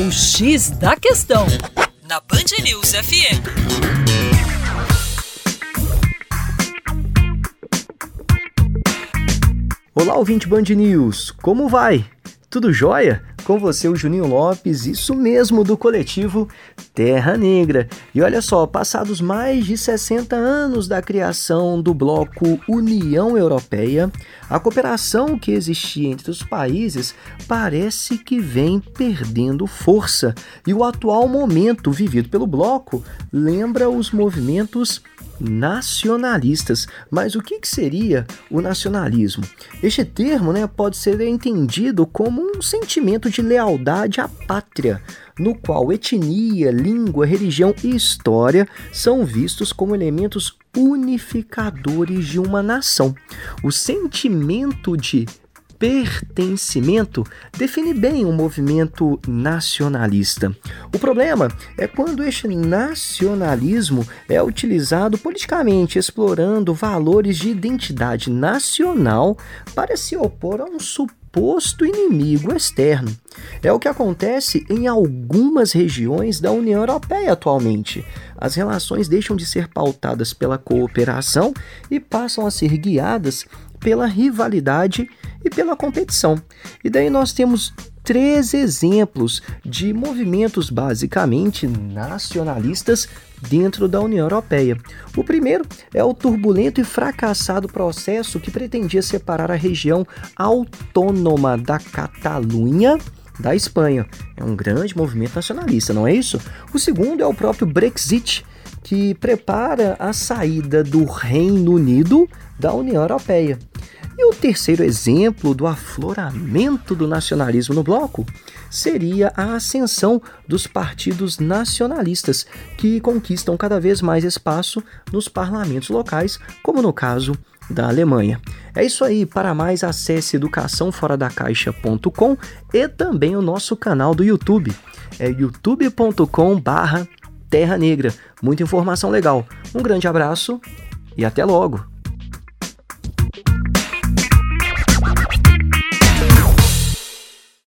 O X da Questão, na Band News FM. Olá, ouvinte Band News, como vai? Tudo jóia? Com você, o Juninho Lopes, isso mesmo, do coletivo Terra Negra. E olha só, passados mais de 60 anos da criação do bloco União Europeia, a cooperação que existia entre os países parece que vem perdendo força. E o atual momento vivido pelo bloco lembra os movimentos nacionalistas. Mas o que, que seria o nacionalismo? Este termo né, pode ser entendido como um sentimento de lealdade à pátria, no qual etnia, língua, religião e história são vistos como elementos unificadores de uma nação. O sentimento de pertencimento define bem um movimento nacionalista. O problema é quando este nacionalismo é utilizado politicamente, explorando valores de identidade nacional para se opor a um suposto inimigo externo. É o que acontece em algumas regiões da União Europeia atualmente. As relações deixam de ser pautadas pela cooperação e passam a ser guiadas pela rivalidade e pela competição. E daí nós temos três exemplos de movimentos basicamente nacionalistas dentro da União Europeia. O primeiro é o turbulento e fracassado processo que pretendia separar a região autônoma da Catalunha da Espanha. É um grande movimento nacionalista, não é isso? O segundo é o próprio Brexit, que prepara a saída do Reino Unido da União Europeia. E o terceiro exemplo do afloramento do nacionalismo no bloco seria a ascensão dos partidos nacionalistas, que conquistam cada vez mais espaço nos parlamentos locais, como no caso da Alemanha. É isso aí, para mais acesse educaçãoforadacaixa.com e também o nosso canal do YouTube. É youtube.com/terra negra. Muita informação legal. Um grande abraço e até logo.